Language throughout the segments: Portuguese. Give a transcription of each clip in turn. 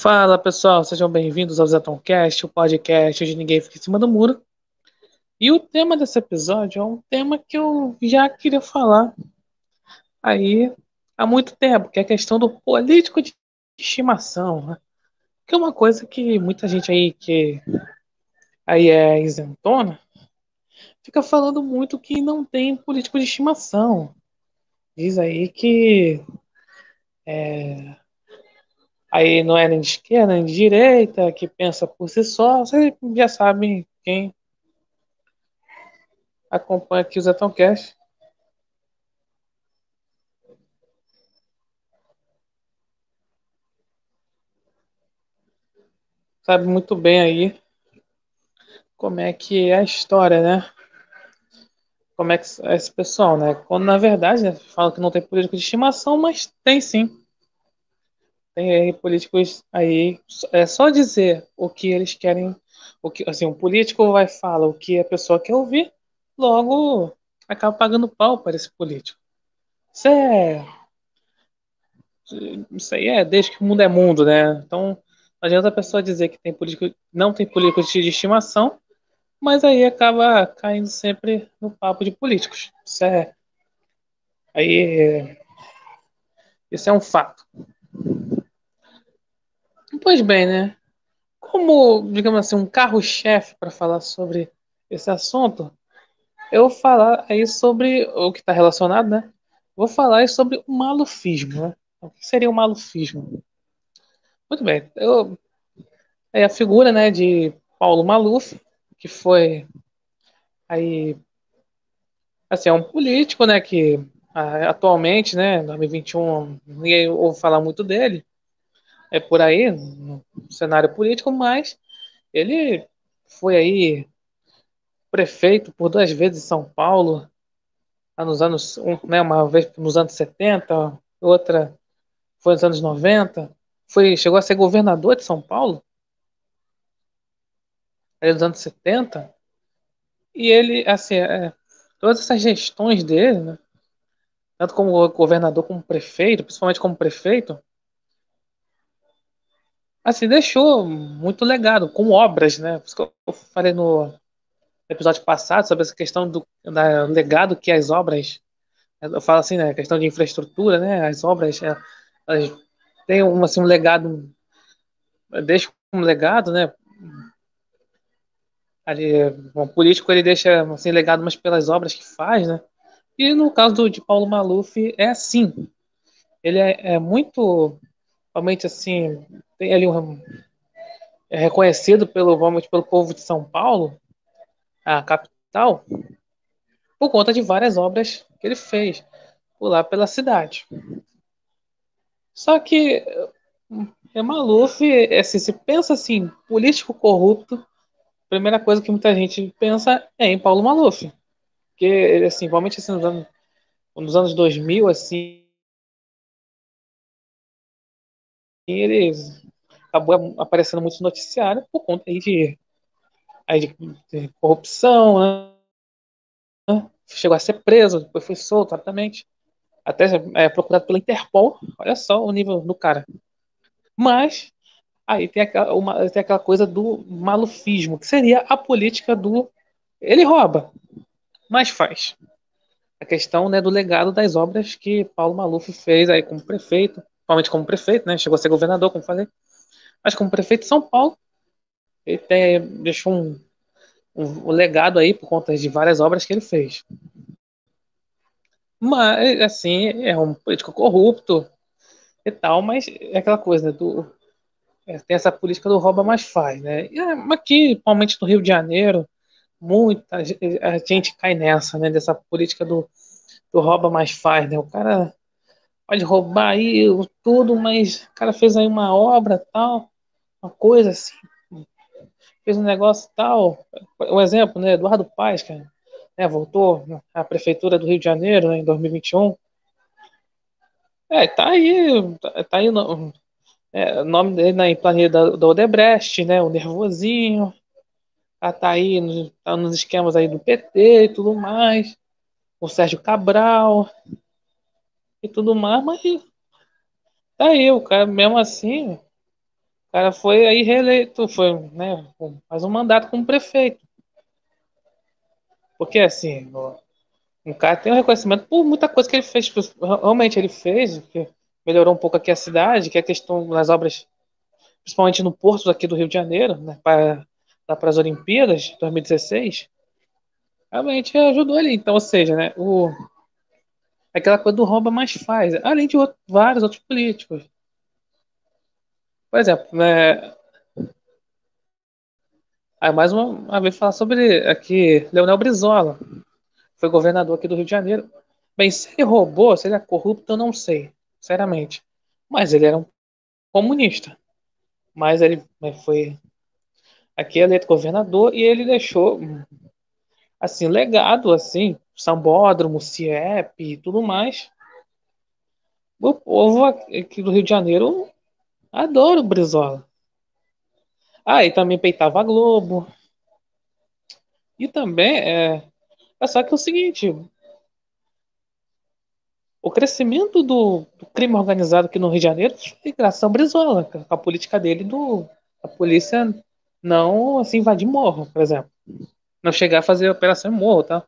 Fala pessoal, sejam bem-vindos ao Zetoncast, o podcast onde ninguém fica em cima do muro. E o tema desse episódio é um tema que eu já queria falar aí há muito tempo, que é a questão do político de estimação, né? que é uma coisa que muita gente aí que aí é isentona fica falando muito que não tem político de estimação. Diz aí que é, aí não é nem de esquerda, nem de direita, que pensa por si só. Vocês já sabem quem acompanha aqui o Zetão Cash. Sabe muito bem aí como é que é a história, né? Como é que é esse pessoal, né? Quando na verdade né, fala que não tem político de estimação, mas tem sim. Tem políticos aí, é só dizer o que eles querem, o que assim, um político vai falar o que a pessoa quer ouvir, logo acaba pagando pau para esse político. Isso é isso aí é desde que o mundo é mundo, né? Então não adianta a pessoa dizer que tem político, não tem político de estimação, mas aí acaba caindo sempre no papo de políticos. Isso é aí isso é um fato. Pois bem, né? Como, digamos assim, um carro-chefe para falar sobre esse assunto, eu vou falar aí sobre o que está relacionado, né? Vou falar aí sobre o malufismo, né? O que seria o malufismo? Muito bem, eu, é a figura, né, de Paulo Maluf, que foi aí, assim, é um político, né, que atualmente, né, em 2021, ninguém ouve falar muito dele, é por aí, no cenário político, mas ele foi aí prefeito por duas vezes em São Paulo, nos anos, né, uma vez nos anos 70, outra foi nos anos 90, foi, chegou a ser governador de São Paulo, aí nos anos 70, e ele, assim, é, todas essas gestões dele, né, tanto como governador como prefeito, principalmente como prefeito, assim, deixou muito legado, com obras, né? Por isso que eu falei no episódio passado sobre essa questão do da, legado que as obras, eu falo assim, né? questão de infraestrutura, né? As obras, é, elas têm um, assim, um legado, deixa um legado, né? Ali, um político ele deixa assim legado, mas pelas obras que faz, né? E no caso do, de Paulo Maluf é assim. Ele é, é muito, realmente assim, tem ali um é reconhecido pelo vamos pelo povo de São Paulo, a capital, por conta de várias obras que ele fez por lá pela cidade. Só que é Maluf, assim, se pensa assim, político corrupto, a primeira coisa que muita gente pensa é em Paulo Maluf. Porque, assim, igualmente assim, nos anos, nos anos 2000, assim, eles acabou aparecendo muito no noticiário por conta aí de, aí de, de corrupção, né? chegou a ser preso, depois foi solto rapidamente, até é, procurado pela Interpol, olha só o nível do cara. Mas aí tem aquela, uma, tem aquela coisa do malufismo, que seria a política do ele rouba, mas faz. A questão né, do legado das obras que Paulo Maluf fez aí como prefeito, principalmente como prefeito, né? Chegou a ser governador, como falei mas como prefeito de São Paulo, ele tem, deixou um, um, um, legado aí por conta de várias obras que ele fez. Mas, assim, é um político corrupto e tal, mas é aquela coisa, né, do, é, tem essa política do rouba mais faz, né? E é, aqui, principalmente no Rio de Janeiro, muita gente cai nessa, né? Dessa política do, do rouba mais faz, né? O cara pode roubar aí tudo, mas o cara fez aí uma obra tal, uma coisa assim, fez um negócio tal. Um exemplo, né? Eduardo Paes, cara, né, voltou à prefeitura do Rio de Janeiro né, em 2021. É, tá aí, tá, tá aí no, é, o nome dele na planilha da, Odebrecht, né? O Nervosinho. Ah, tá aí no, tá nos esquemas aí do PT e tudo mais. O Sérgio Cabral e tudo mais, mas tá aí, o cara mesmo assim, o cara foi aí reeleito, foi, né, faz um mandato como prefeito. Porque assim, o cara tem um reconhecimento por muita coisa que ele fez. Realmente ele fez, que melhorou um pouco aqui a cidade, que é a questão das obras, principalmente no porto aqui do Rio de Janeiro, né, para, para as Olimpíadas 2016. Realmente ajudou ele. Então, ou seja, né, o, aquela coisa do rouba mais faz, além de outro, vários outros políticos. Por exemplo, né, aí mais uma, uma vez falar sobre aqui Leonel Brizola, foi governador aqui do Rio de Janeiro. Bem, se ele roubou, se ele é corrupto, eu não sei, sinceramente. Mas ele era um comunista. Mas ele né, foi aqui eleito governador e ele deixou assim legado assim Sambódromo, CIEP e tudo mais. O povo aqui do Rio de Janeiro adora o Brizola. Ah, e também peitava a Globo. E também é, é só que é o seguinte, o crescimento do, do, crime organizado aqui no Rio de Janeiro foi graças ao Brizola, com a política dele do a polícia não assim invadir morro, por exemplo. Não chegar a fazer operação em morro, tá?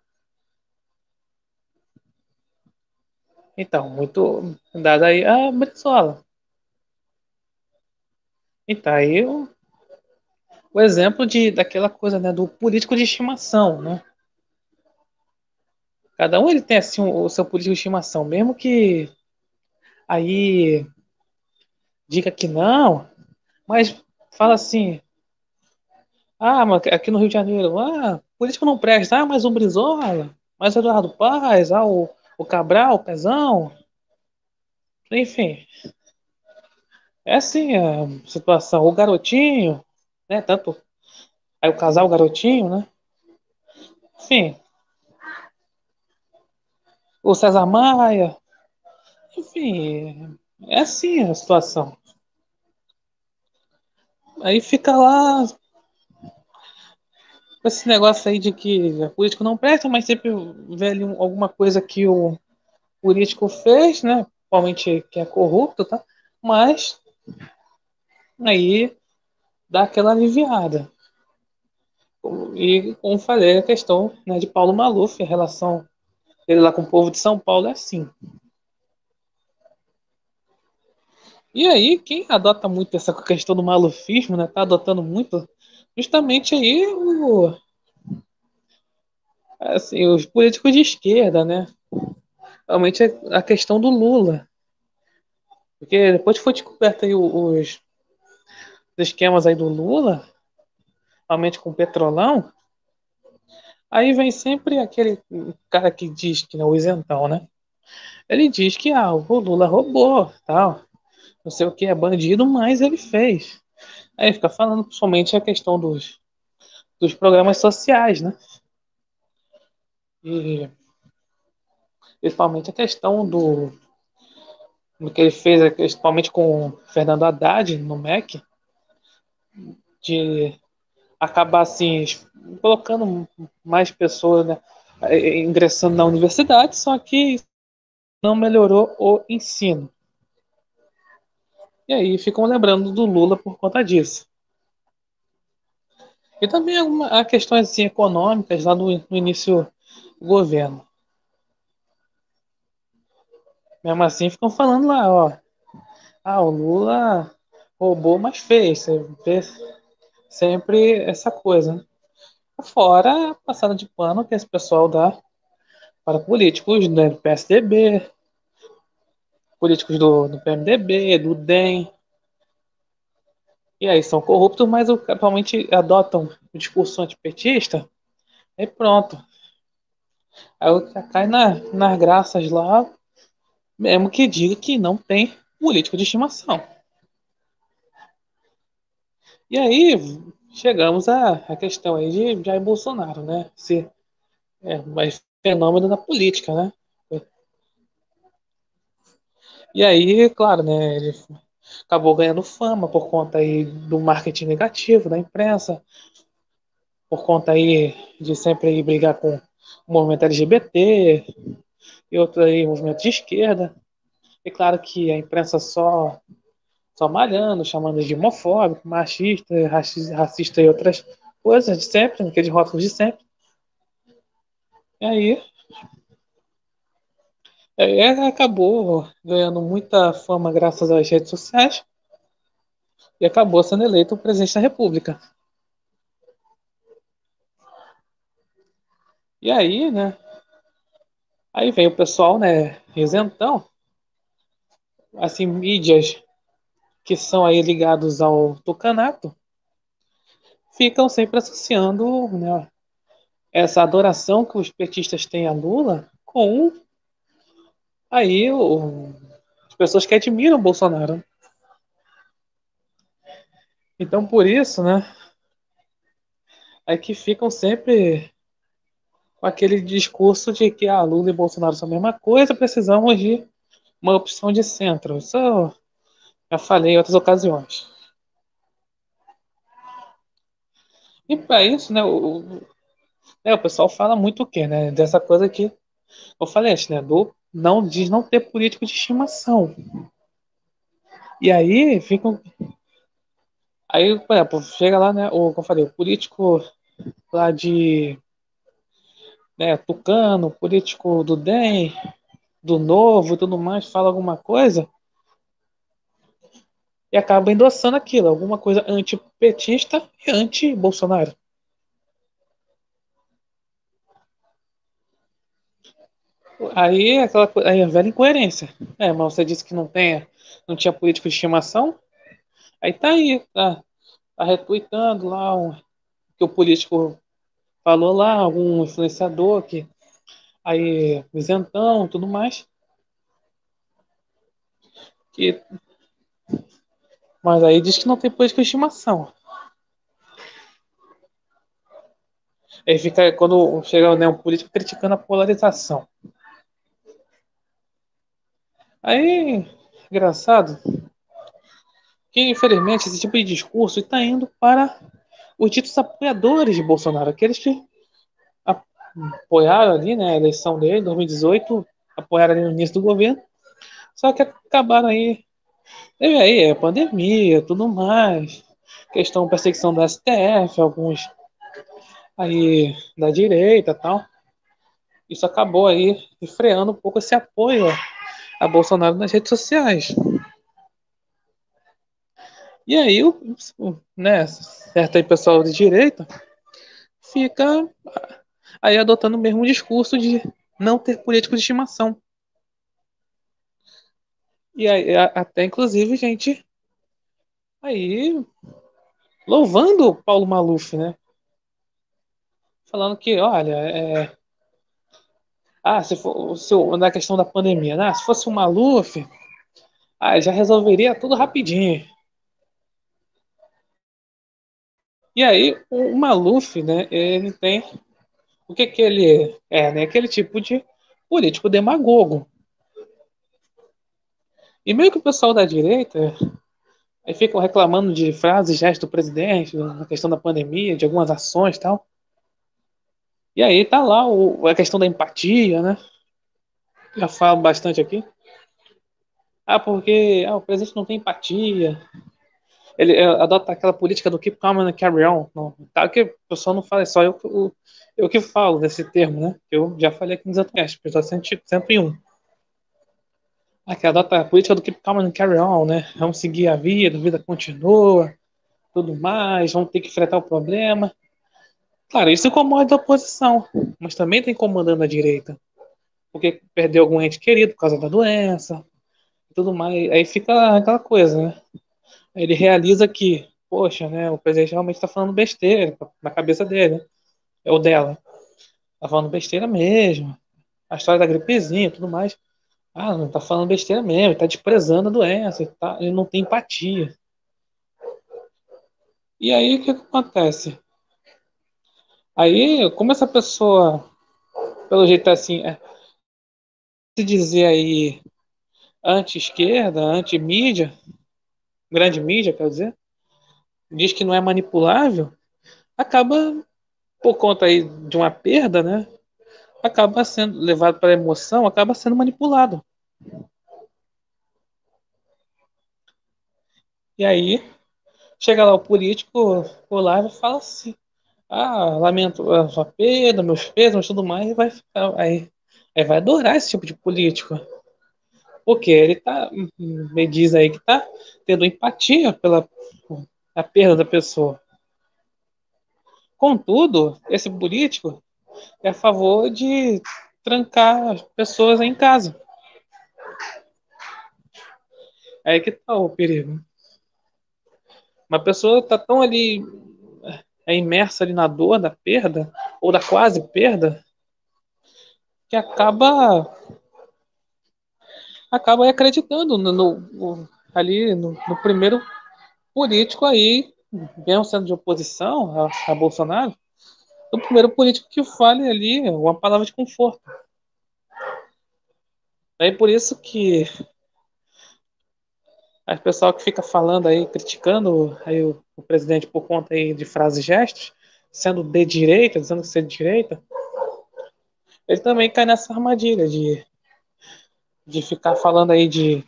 Então, muito dado aí a Brizola. E tá aí o, o exemplo de, daquela coisa, né, do político de estimação, né? Cada um ele tem assim o seu político de estimação, mesmo que aí diga que não, mas fala assim, ah, mas aqui no Rio de Janeiro, ah, político não presta, ah, mas o Brizola, mas o Eduardo Paz, ah, o o Cabral, o Pezão. Enfim. É assim a situação. O garotinho, né? Tanto. Aí o casal, o garotinho, né? Enfim. O César Maia. Enfim. É assim a situação. Aí fica lá esse negócio aí de que o político não presta, mas sempre vê ali alguma coisa que o político fez, né? Principalmente que é corrupto, tá? Mas aí dá aquela aliviada. E, como falei, a questão né, de Paulo Maluf, a relação dele lá com o povo de São Paulo é assim. E aí, quem adota muito essa questão do malufismo, né? Tá adotando muito justamente aí o, assim, os políticos de esquerda, né? Realmente a questão do Lula. Porque depois que foi descoberto aí os, os esquemas aí do Lula, realmente com o petrolão, aí vem sempre aquele cara que diz que é o isentão, né? Ele diz que ah, o Lula roubou, tal, não sei o que, é bandido, mas ele fez. Aí fica falando somente a questão dos, dos programas sociais, né? E principalmente a questão do, do que ele fez, principalmente com Fernando Haddad no MEC, de acabar assim colocando mais pessoas né, ingressando na universidade, só que não melhorou o ensino. E aí ficam lembrando do Lula por conta disso. E também há questões assim, econômicas lá no, no início do governo. Mesmo assim ficam falando lá, ó. Ah, o Lula roubou, mas fez. Você vê sempre essa coisa. Né? Fora a passada de pano que esse pessoal dá para políticos né, do PSDB, políticos do, do PMDB, do DEM. E aí são corruptos, mas atualmente adotam o discurso antipetista. E pronto. Aí cai na, nas graças lá, mesmo que diga que não tem político de estimação. E aí chegamos à, à questão aí de Jair Bolsonaro, né? Se é mais fenômeno da política, né? E aí, claro, né, ele acabou ganhando fama por conta aí do marketing negativo da imprensa, por conta aí de sempre aí brigar com o movimento LGBT e outro aí movimento de esquerda. E claro que a imprensa só só malhando, chamando de homofóbico, machista, racista e outras coisas de sempre, aqueles rótulos de sempre. E aí, é, acabou ganhando muita fama graças às redes sociais e acabou sendo eleito presidente da República. E aí, né? Aí vem o pessoal, né, isentão, assim, mídias que são aí ligados ao tucanato, ficam sempre associando, né, essa adoração que os petistas têm a Lula com aí o, as pessoas que admiram o Bolsonaro. Então por isso, né, é que ficam sempre com aquele discurso de que ah, Lula e Bolsonaro são a mesma coisa, precisamos de uma opção de centro. Isso eu já falei em outras ocasiões. E para isso, né, o, né, o pessoal fala muito o quê, né? Dessa coisa que eu falei antes, né? Do não diz não ter político de estimação. E aí ficam. Aí, por exemplo, chega lá, né? O, como eu falei, o político lá de né, Tucano, político do DEM, do Novo e tudo mais, fala alguma coisa e acaba endossando aquilo, alguma coisa antipetista e anti-Bolsonaro. Aí aquela aí a velha incoerência. É, mas você disse que não tem, não tinha político de estimação. Aí tá aí, tá, tá retweetando lá um, que o político falou lá, algum influenciador que aí isentão, tudo mais. Que mas aí diz que não tem política de estimação. Aí fica quando chega né, um político criticando a polarização. Aí, engraçado, que infelizmente esse tipo de discurso está indo para os ditos apoiadores de Bolsonaro, aqueles que apoiaram ali né, a eleição dele em 2018, apoiaram ali no início do governo, só que acabaram aí. Teve aí a pandemia, tudo mais, questão perseguição do STF, alguns aí da direita tal. Isso acabou aí freando um pouco esse apoio a Bolsonaro nas redes sociais. E aí, o, né, certo pessoal de direita fica aí adotando o mesmo discurso de não ter político de estimação. E aí, até inclusive, gente, aí louvando Paulo Maluf, né? Falando que, olha, é, ah, se for na questão da pandemia, né? Se fosse o Maluf, ah, já resolveria tudo rapidinho. E aí, o Maluf, né? Ele tem o que que ele é, né? Aquele tipo de político demagogo. E meio que o pessoal da direita aí ficam reclamando de frases, gestos do presidente, na questão da pandemia, de algumas ações e tal. E aí tá lá o, a questão da empatia, né? Já falo bastante aqui. Ah, porque ah, o presidente não tem empatia. Ele é, adota aquela política do keep calm and carry on. Não, tá, que o pessoal não fala, é só eu, eu, eu que falo desse termo, né? Eu já falei aqui nos outros episódio 101. Ah, que adota a política do keep calm and carry on, né? Vamos seguir a vida, a vida continua, tudo mais, vamos ter que enfrentar o problema. Claro, isso incomoda a oposição, mas também está incomodando a direita. Porque perdeu algum ente querido por causa da doença e tudo mais. Aí fica aquela coisa, né? Ele realiza que, poxa, né, o presidente realmente está falando besteira na cabeça dele, né? É o dela. Tá falando besteira mesmo. A história da gripezinha e tudo mais. Ah, não tá falando besteira mesmo, tá desprezando a doença, tá, ele não tem empatia. E aí o que acontece? Aí, como essa pessoa, pelo jeito assim, é, se dizer aí anti-esquerda, anti-mídia, grande mídia, quer dizer, diz que não é manipulável, acaba, por conta aí de uma perda, né? Acaba sendo levado para a emoção, acaba sendo manipulado. E aí, chega lá o político, o lá e fala assim: Ah, lamento a sua perda, meus pesos, tudo mais, e vai. Aí, aí vai adorar esse tipo de político. Porque ele tá. Me diz aí que tá tendo empatia pela a perda da pessoa. Contudo, esse político é a favor de trancar as pessoas em casa. Aí que tá o perigo. Uma pessoa tá tão ali é imersa ali na dor da perda ou da quase perda que acaba acaba acreditando no, no ali no, no, primeiro político aí, mesmo sendo de oposição a, a Bolsonaro, o primeiro político que fale ali uma palavra de conforto. É por isso que as pessoal que fica falando aí, criticando aí o, o, presidente por conta aí de frases e gestos, sendo de direita, dizendo que ser de direita, ele também cai nessa armadilha de, de ficar falando aí de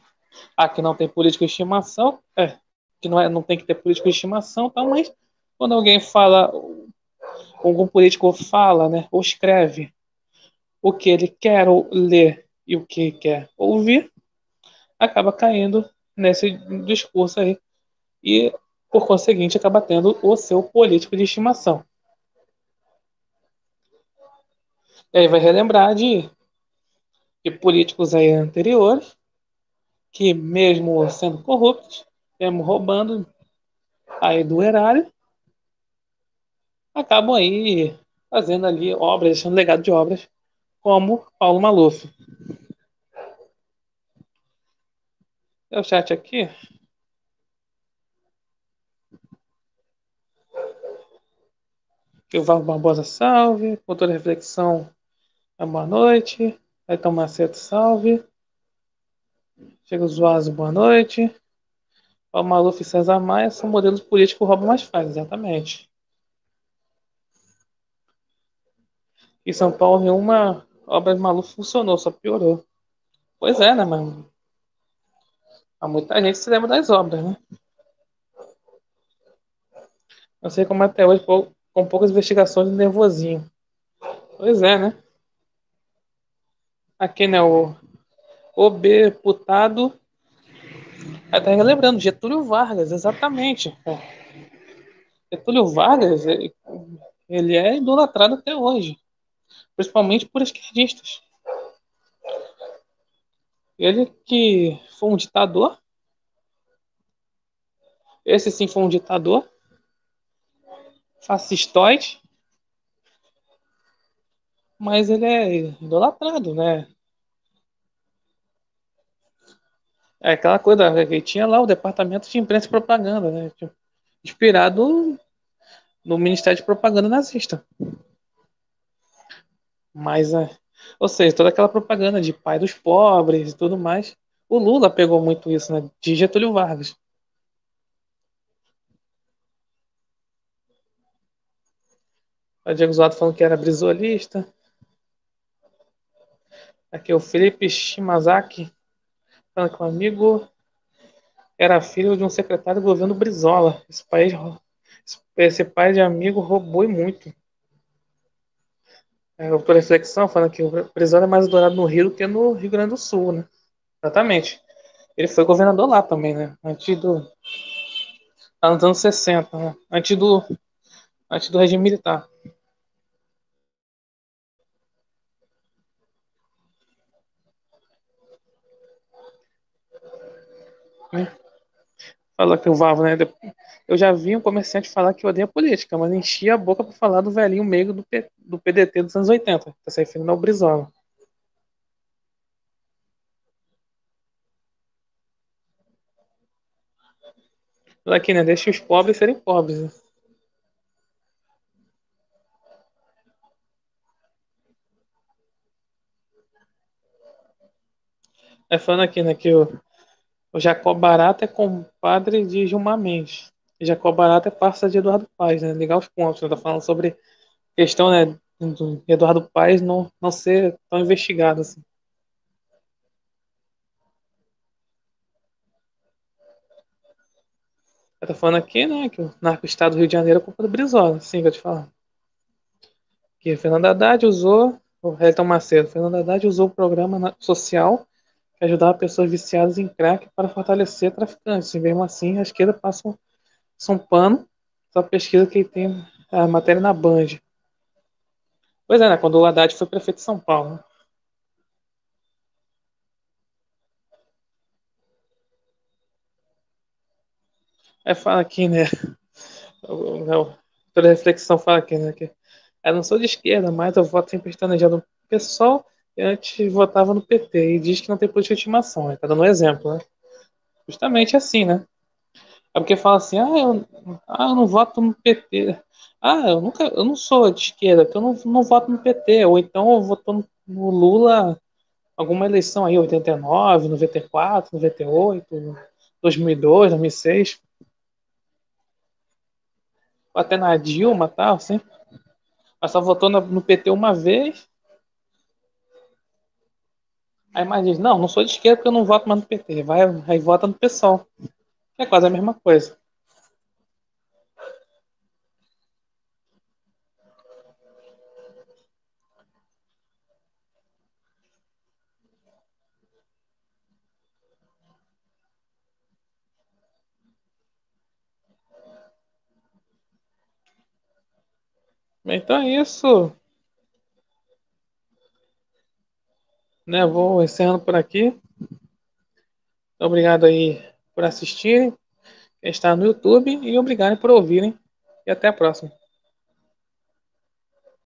ah, que não tem político de estimação, é, que não, é, não tem que ter político de estimação, tá, mas quando alguém fala, algum político fala, né, ou escreve o que ele quer ler e o que quer ouvir, acaba caindo nesse discurso aí e, por conseguinte, acaba tendo o seu político de estimação. E aí vai relembrar de, de políticos aí anteriores que, mesmo sendo corruptos, mesmo roubando aí do erário, acabam aí fazendo ali obras, deixando legado de obras, como Paulo Maluf. É o chat aqui. Que o Val Barbosa salve. Cultura Reflexão, boa noite. Aí Tom Macedo, salve. Chega Zuazo, boa noite. O Maluf e César Maia são modelos políticos que o mais faz, exatamente. Em São Paulo, nenhuma obra de Maluf funcionou, só piorou. Pois é, né, mano? Há muita gente se lembra das obras, né? Não sei como até hoje, com poucas investigações de nervosinho. Pois é, né? Aqui, né, o OB putado. Até relembrando, Getúlio Vargas, exatamente. Getúlio Vargas, ele é idolatrado até hoje. Principalmente por esquerdistas. Ele que foi um ditador. Esse sim foi um ditador. Fascistoide. Mas ele é idolatrado, né? É aquela coisa que tinha lá o departamento de imprensa e propaganda, né? Inspirado no Ministério de Propaganda nazista. Mas é, ou seja, toda aquela propaganda de pai dos pobres e tudo mais. O Lula pegou muito isso, né? De Getúlio Vargas. O Diego Zoado falando que era brisolista. Aqui o Felipe Shimazaki falando que um amigo era filho de um secretário do governo Brizola. Esse, país, esse pai de amigo roubou muito. É, por reflexão, falando que o Brizola é mais adorado no Rio do que no Rio Grande do Sul, né? Exatamente. Ele foi governador lá também, né? Antes do. Lá nos anos 60, né? Antes do. Antes do regime militar. Né? Falou que o Vavo, né? Eu já vi um comerciante falar que odeia política, mas enchia a boca para falar do velhinho meio do, P, do PDT dos anos 80. Tá se referindo ao Brizola. Aqui, né? Deixa os pobres serem pobres. Né? É falando aqui, né, que o, o Jacob Barata é compadre de Gilmar Mendes. Jacob Barata é parça de Eduardo Paes, né? Ligar os pontos, né? Tá falando sobre questão, né, do Eduardo Paes não, não ser tão investigado assim. Eu tô falando aqui, né, que o narco-estado do Rio de Janeiro é culpa do Brizola, assim que eu te falo. Que Fernando Haddad usou, o Elton Macedo, Fernando Haddad usou o programa social que ajudava pessoas viciadas em crack para fortalecer traficantes. E mesmo assim, a esquerda passa um pano, só pesquisa que tem a matéria na Band. Pois é, né, quando o Haddad foi prefeito de São Paulo. Né? É, fala aqui, né? Não, toda reflexão fala aqui, né? Que eu não sou de esquerda, mas eu voto sempre estanejado no PSOL e antes votava no PT. E diz que não tem política de estimação, né? Tá dando um exemplo, né? Justamente assim, né? É porque fala assim, ah, eu, ah, eu não voto no PT. Ah, eu nunca, eu não sou de esquerda, porque eu não, não voto no PT. Ou então eu voto no, Lula alguma eleição aí, 89, 94, 98, 2002, 2006 até na Dilma tal, assim. Mas só votou no, PT uma vez. Aí mais diz, não, não sou de esquerda porque eu não voto mais no PT. Vai, aí vota no PSOL. É quase a mesma coisa. Então é isso. Né, vou encerrando por aqui. Obrigado aí por assistirem, está no YouTube, e obrigado por ouvirem. E até a próxima.